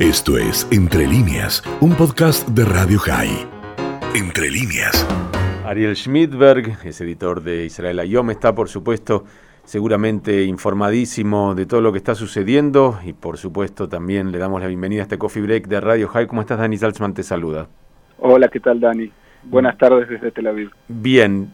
Esto es Entre líneas, un podcast de Radio High. Entre líneas. Ariel Schmidberg es editor de Israel Ayom, está por supuesto seguramente informadísimo de todo lo que está sucediendo y por supuesto también le damos la bienvenida a este Coffee Break de Radio High. ¿Cómo estás Dani Salzman? Te saluda. Hola, ¿qué tal Dani? Buenas tardes desde Tel Aviv. Bien,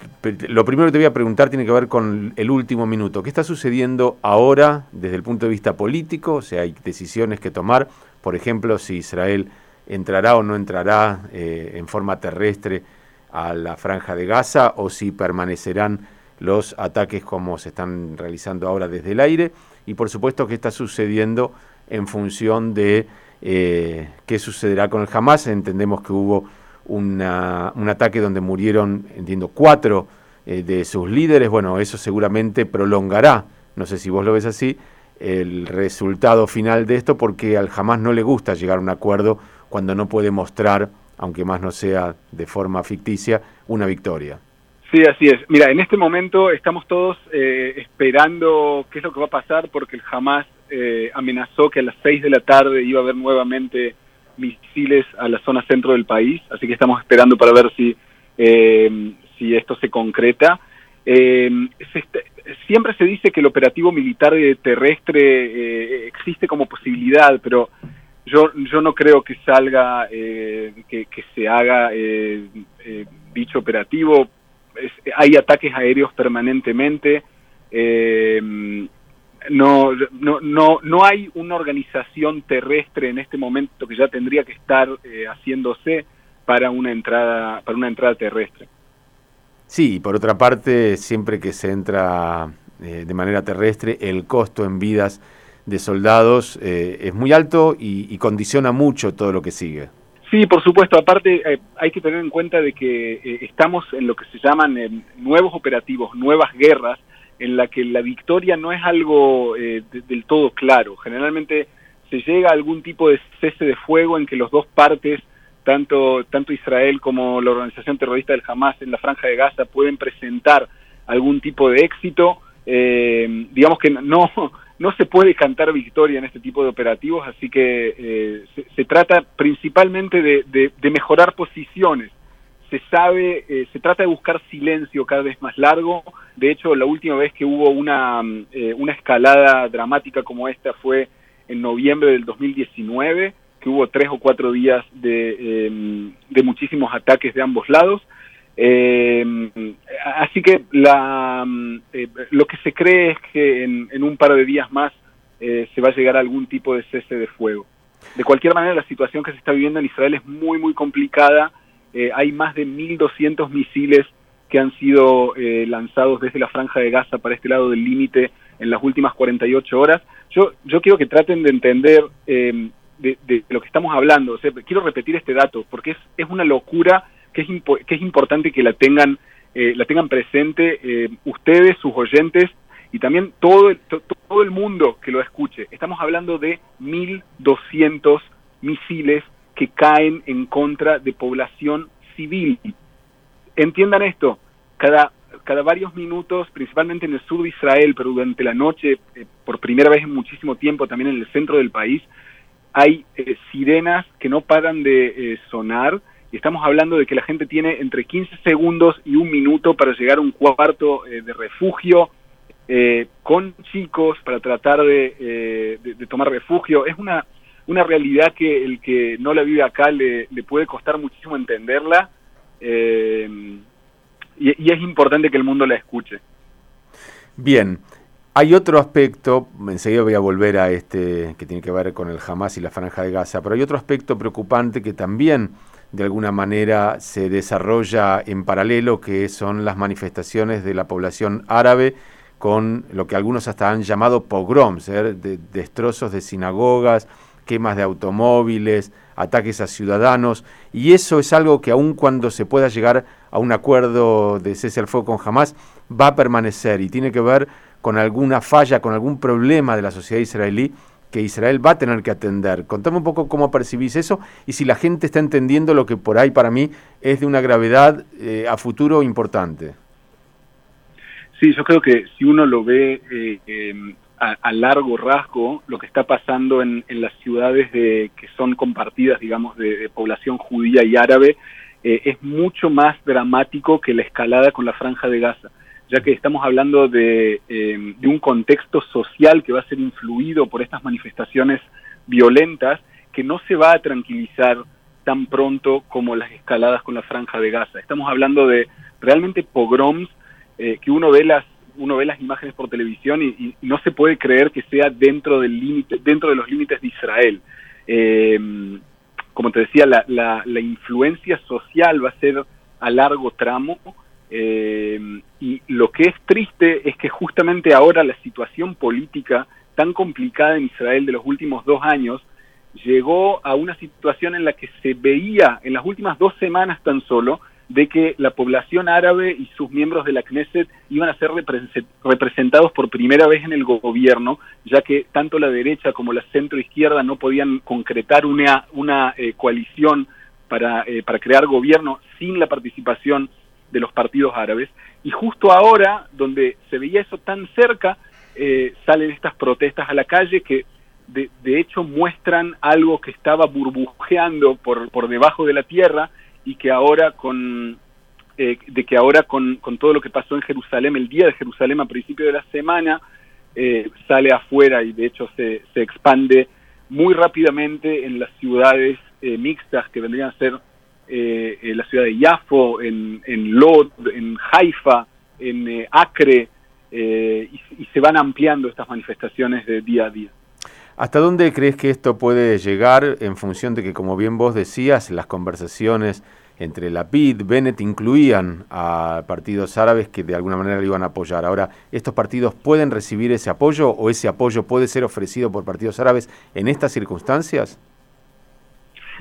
lo primero que te voy a preguntar tiene que ver con el último minuto. ¿Qué está sucediendo ahora desde el punto de vista político? O sea, hay decisiones que tomar. Por ejemplo, si Israel entrará o no entrará eh, en forma terrestre a la franja de Gaza o si permanecerán los ataques como se están realizando ahora desde el aire. Y por supuesto, qué está sucediendo en función de eh, qué sucederá con el Hamas. Entendemos que hubo un ataque donde murieron, entiendo, cuatro eh, de sus líderes. Bueno, eso seguramente prolongará, no sé si vos lo ves así, el resultado final de esto porque al jamás no le gusta llegar a un acuerdo cuando no puede mostrar, aunque más no sea de forma ficticia, una victoria. Sí, así es. Mira, en este momento estamos todos eh, esperando qué es lo que va a pasar porque el Hamas eh, amenazó que a las seis de la tarde iba a haber nuevamente misiles a la zona centro del país, así que estamos esperando para ver si, eh, si esto se concreta. Eh, siempre se dice que el operativo militar terrestre eh, existe como posibilidad, pero yo, yo no creo que salga, que, se haga dicho operativo. hay ataques aéreos permanentemente no, no, no, no hay una organización terrestre en este momento que ya tendría que estar eh, haciéndose para una entrada para una entrada terrestre. Sí, por otra parte, siempre que se entra eh, de manera terrestre, el costo en vidas de soldados eh, es muy alto y, condiciona mucho todo lo que sigue. Sí, por supuesto. Aparte, hay que tener en cuenta de que estamos en lo que se llaman nuevos operativos, nuevas guerras, en la que la victoria no es algo eh, del todo claro. Generalmente se llega a algún tipo de cese de fuego en que los dos partes, tanto, tanto Israel como la organización terrorista del Hamas en la franja de Gaza, pueden presentar algún tipo de éxito. Eh, digamos que no, no se puede cantar victoria en este tipo de operativos, así que eh, se, trata principalmente de, mejorar posiciones se sabe, eh, se trata de buscar silencio cada vez más largo. De hecho, la última vez que hubo una, eh, una escalada dramática como esta fue en noviembre del 2019, que hubo tres o cuatro días de, em, de muchísimos ataques de ambos lados. Em, así que la, mm, eh, lo que se cree es que en, en un par de días más se va a llegar a algún tipo de cese de fuego. De cualquier manera, la situación que se está viviendo en Israel es muy, muy complicada eh, hay más de 1.200 misiles que han sido eh, lanzados desde la franja de Gaza para este lado del límite en las últimas 48 horas. Yo, yo quiero que traten de entender em, de, lo que estamos hablando. quiero repetir este dato porque es, es una locura que es, que es importante que la tengan, eh, la tengan presente ustedes, sus oyentes y también todo el, todo el mundo que lo escuche. Estamos hablando de 1.200 misiles que caen en contra de población civil. Entiendan esto, cada, cada varios minutos, principalmente en el sur de Israel, pero durante la noche, eh, por primera vez en muchísimo tiempo, también en el centro del país, hay eh, sirenas que no paran de eh, sonar. Y estamos hablando de que la gente tiene entre 15 segundos y un minuto para llegar a un cuarto de refugio, con chicos para tratar de, de tomar refugio. Es una una realidad que el que no la vive acá le, puede costar muchísimo entenderla eh, y, es importante que el mundo la escuche. Bien, hay otro aspecto, enseguida voy a volver a este que tiene que ver con el Hamas y la Franja de Gaza, pero hay otro aspecto preocupante que también de alguna manera se desarrolla en paralelo, que son las manifestaciones de la población árabe con lo que algunos hasta han llamado pogroms, ¿eh? de, destrozos de sinagogas, quemas de automóviles, ataques a ciudadanos, y eso es algo que aun cuando se pueda llegar a un acuerdo de cese al fuego con Hamas, va a permanecer y tiene que ver con alguna falla, con algún problema de la sociedad israelí que Israel va a tener que atender. Contame un poco cómo percibís eso y si la gente está entendiendo lo que por ahí para mí es de una gravedad eh, a futuro importante. Sí, yo creo que si uno lo ve eh, a, largo rasgo lo que está pasando en, las ciudades de, que son compartidas, digamos, de, población judía y árabe, eh, es mucho más dramático que la escalada con la franja de Gaza, ya que estamos hablando de, eh, de un contexto social que va a ser influido por estas manifestaciones violentas que no se va a tranquilizar tan pronto como las escaladas con la franja de Gaza. Estamos hablando de realmente pogroms eh, que uno ve las uno ve las imágenes por televisión y, no se puede creer que sea dentro del límite dentro de los límites de Israel. Eh, como te decía, la, la, influencia social va a ser a largo tramo eh, y lo que es triste es que justamente ahora la situación política tan complicada en Israel de los últimos dos años llegó a una situación en la que se veía en las últimas dos semanas tan solo de que la población árabe y sus miembros de la Knesset iban a ser representados por primera vez en el gobierno, ya que tanto la derecha como la centro izquierda no podían concretar una, una eh, coalición para, eh, para crear gobierno sin la participación de los partidos árabes. Y justo ahora, donde se veía eso tan cerca, eh, salen estas protestas a la calle que de, hecho muestran algo que estaba burbujeando por, por debajo de la tierra y que ahora con eh, de que ahora con, con, todo lo que pasó en Jerusalén, el día de Jerusalén a principio de la semana, eh, sale afuera y de hecho se, se expande muy rápidamente en las ciudades eh, mixtas que vendrían a ser la ciudad de Yafo, en, en Lod, en Haifa, en Acre, y, y se van ampliando estas manifestaciones de día a día. ¿Hasta dónde crees que esto puede llegar en función de que, como bien vos decías, las conversaciones entre la PID, Bennett incluían a partidos árabes que de alguna manera le iban a apoyar? Ahora, ¿estos partidos pueden recibir ese apoyo o ese apoyo puede ser ofrecido por partidos árabes en estas circunstancias?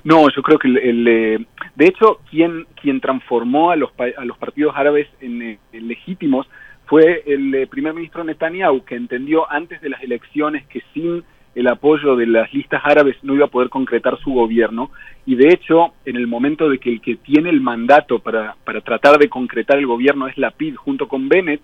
No, yo creo que el, eh, de hecho quien quien transformó a los a los partidos árabes en, eh, legítimos fue el eh, primer ministro Netanyahu que entendió antes de las elecciones que sin el apoyo de las listas árabes no iba a poder concretar su gobierno y de hecho en el momento de que el que tiene el mandato para, para tratar de concretar el gobierno es la PID junto con Bennett,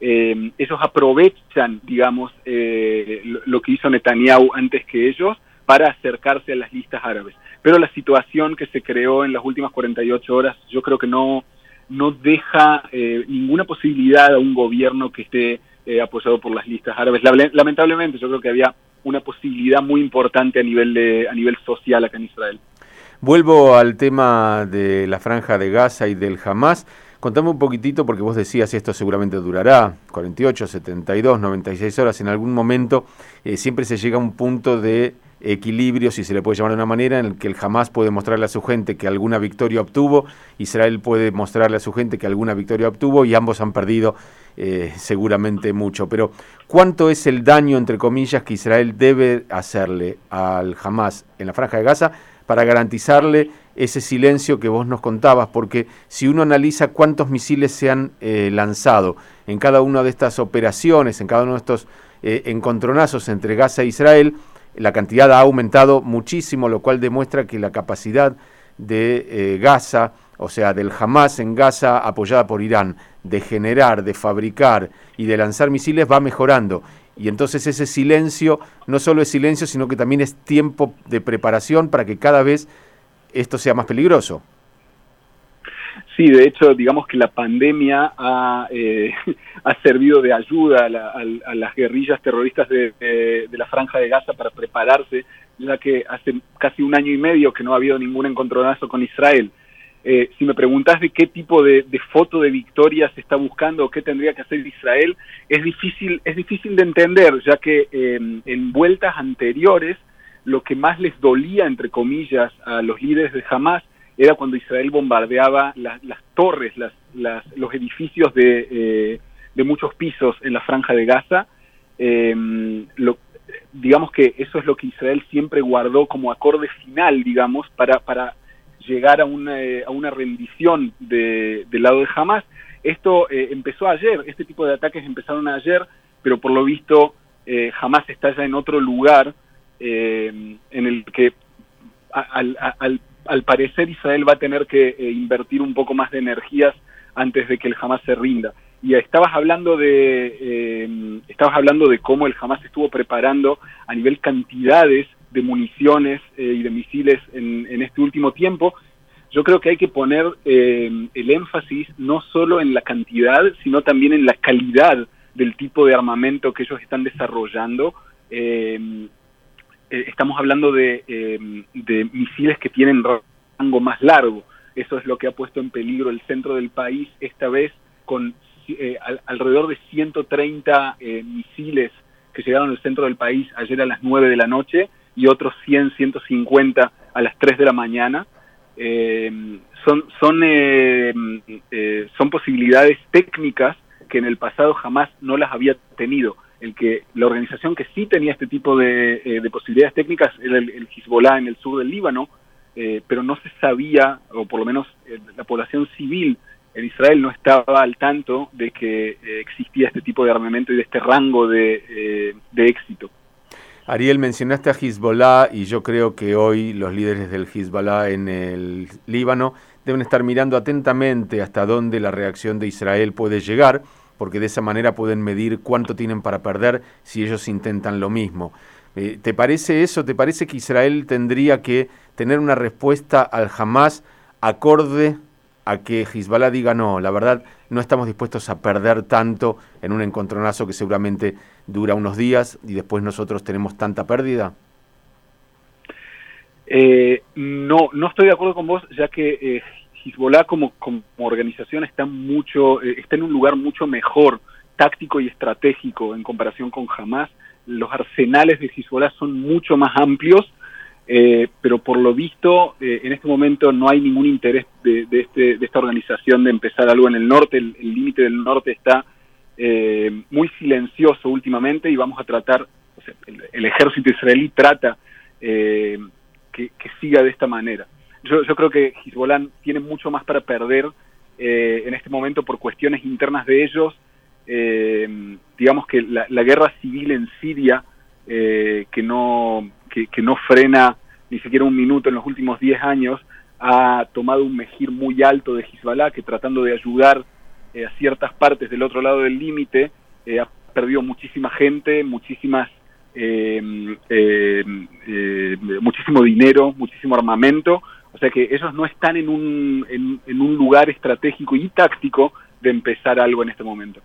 eh, ellos aprovechan, digamos, eh, lo, que hizo Netanyahu antes que ellos para acercarse a las listas árabes. Pero la situación que se creó en las últimas 48 horas yo creo que no, no deja eh, ninguna posibilidad a un gobierno que esté apoyado por las listas árabes. Lamentablemente yo creo que había una posibilidad muy importante a nivel, a nivel social acá en Israel. Vuelvo al tema de la franja de Gaza y del Hamas. Contame un poquitito, porque vos decías esto seguramente durará 48, 72, 96 horas. En algún momento eh, siempre se llega a un punto de equilibrio, si se le puede llamar de una manera, en el que el Hamas puede mostrarle a su gente que alguna victoria obtuvo, Israel puede mostrarle a su gente que alguna victoria obtuvo y ambos han perdido eh, seguramente mucho. Pero ¿cuánto es el daño, entre comillas, que Israel debe hacerle al Hamas en la franja de Gaza para garantizarle ese silencio que vos nos contabas? Porque si uno analiza cuántos misiles se han eh, lanzado en cada una de estas operaciones, en cada uno de estos eh, encontronazos entre Gaza e Israel, la cantidad ha aumentado muchísimo, lo cual demuestra que la capacidad de eh, Gaza, o sea, del Hamas en Gaza apoyada por Irán, de generar, de fabricar y de lanzar misiles va mejorando. Y entonces ese silencio no solo es silencio, sino que también es tiempo de preparación para que cada vez esto sea más peligroso. Sí, de hecho, digamos que la pandemia ha, eh, servido de ayuda a, las guerrillas terroristas de, la Franja de Gaza para prepararse, ya que hace casi un año y medio que no ha habido ningún encontronazo con Israel. Eh, si me preguntas de qué tipo de, foto de victoria se está buscando o qué tendría que hacer Israel, es difícil, es difícil de entender, ya que em, en vueltas anteriores lo que más les dolía, entre comillas, a los líderes de Hamas era cuando Israel bombardeaba las torres, las, los edificios de, eh, de, muchos pisos en la franja de Gaza. Em, digamos que eso es lo que Israel siempre guardó como acorde final, digamos, para, para llegar a una, a una rendición de, del lado de Hamas. Esto eh, empezó ayer, este tipo de ataques empezaron ayer, pero por lo visto eh, Hamas está ya en otro lugar em, en el que al parecer Israel va a tener que eh, invertir un poco más de energías antes de que el Hamas se rinda. Y estabas hablando de eh, estabas hablando de cómo el Hamas estuvo preparando a nivel cantidades de municiones y de misiles en, este último tiempo, yo creo que hay que poner el énfasis no solo en la cantidad, sino también en la calidad del tipo de armamento que ellos están desarrollando. Estamos hablando de, de misiles que tienen rango más largo. Eso es lo que ha puesto en peligro el centro del país, esta vez con eh, alrededor de 130 eh, misiles que llegaron al centro del país ayer a las 9 de la noche y otros 100, 150 a las 3 de la mañana. Eh, son, son, son posibilidades técnicas que en el pasado jamás no las había tenido. El que la organización que sí tenía este tipo de, posibilidades técnicas era el, el Hezbollah en el sur del Líbano, eh, pero no se sabía, o por lo menos eh, la población civil en Israel no estaba al tanto de que eh, existía este tipo de armamento y de este rango de, éxito. Ariel, mencionaste a Hezbollah y yo creo que hoy los líderes del Hezbollah en el Líbano deben estar mirando atentamente hasta dónde la reacción de Israel puede llegar, porque de esa manera pueden medir cuánto tienen para perder si ellos intentan lo mismo. ¿Te parece eso? ¿Te parece que Israel tendría que tener una respuesta al Hamas acorde a que Hezbollah diga no, la verdad no estamos dispuestos a perder tanto en un encontronazo que seguramente dura unos días y después nosotros tenemos tanta pérdida? Eh, no, no estoy de acuerdo con vos, ya que eh, Hezbollah como, como organización está mucho, eh, está en un lugar mucho mejor táctico y estratégico en comparación con Hamas. Los arsenales de Hezbollah son mucho más amplios eh, pero por lo visto eh, en este momento no hay ningún interés de, este, de, esta organización de empezar algo en el norte, el límite del norte está eh, muy silencioso últimamente y vamos a tratar, el, ejército israelí trata que, siga de esta manera. Yo, yo, creo que Hezbollah tiene mucho más para perder en este momento por cuestiones internas de ellos, digamos que la, la, guerra civil en Siria, que no que, no frena ni siquiera un minuto en los últimos 10 años, ha tomado un mejir muy alto de Hezbollah, que tratando de ayudar eh, a ciertas partes del otro lado del límite, eh, ha perdido muchísima gente, muchísimas, em, eh, muchísimo dinero, muchísimo armamento, o sea que ellos no están en un, en un lugar estratégico y táctico de empezar algo en este momento.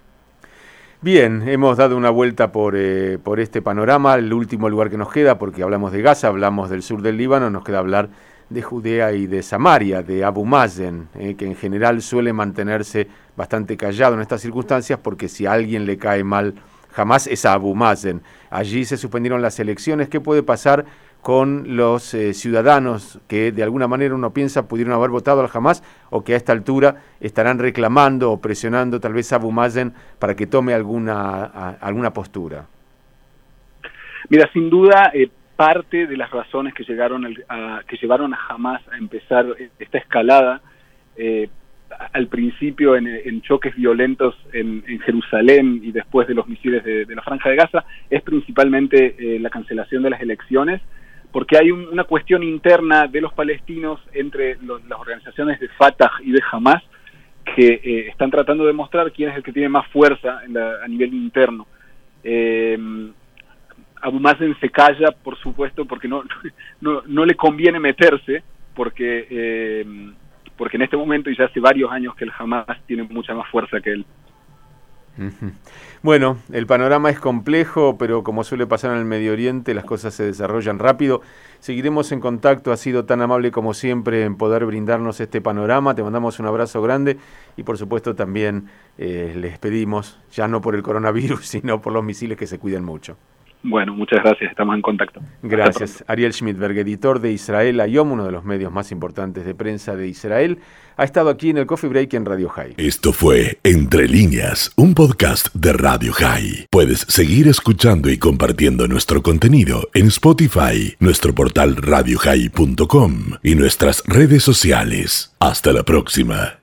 Bien, hemos dado una vuelta por, eh, por este panorama, el último lugar que nos queda, porque hablamos de Gaza, hablamos del sur del Líbano, nos queda hablar de Judea y de Samaria, de Abu Mazen, eh, que en general suele mantenerse bastante callado en estas circunstancias, porque si a alguien le cae mal jamás es a Abu Mazen. Allí se suspendieron las elecciones. ¿Qué puede pasar con los eh, ciudadanos que de alguna manera uno piensa pudieron haber votado al Hamas o que a esta altura estarán reclamando o presionando tal vez a Abu Mazen para que tome alguna, alguna postura? Mira, sin duda, eh, parte de las razones que, llegaron a, que llevaron a Hamas a empezar esta escalada, eh, al principio en, choques violentos en, Jerusalén y después de los misiles de, la Franja de Gaza, es principalmente la cancelación de las elecciones porque hay una cuestión interna de los palestinos entre las organizaciones de Fatah y de Hamas que eh, están tratando de demostrar quién es el que tiene más fuerza a nivel interno. Eh, Abu Mazen se calla, por supuesto, porque no, no, le conviene meterse, porque, eh, porque en este momento y ya hace varios años que el Hamas tiene mucha más fuerza que él. Bueno, el panorama es complejo, pero como suele pasar en el Medio Oriente, las cosas se desarrollan rápido. Seguiremos en contacto, ha sido tan amable como siempre en poder brindarnos este panorama. Te mandamos un abrazo grande y por supuesto también eh, les pedimos, ya no por el coronavirus, sino por los misiles que se cuiden mucho. Bueno, muchas gracias, estamos en contacto. Gracias. Ariel Schmidberg, editor de Israel Ayom, uno de los medios más importantes de prensa de Israel, ha estado aquí en el Coffee Break en Radio High. Esto fue Entre líneas, un podcast de Radio High. Puedes seguir escuchando y compartiendo nuestro contenido en Spotify, nuestro portal radiohigh.com y nuestras redes sociales. Hasta la próxima.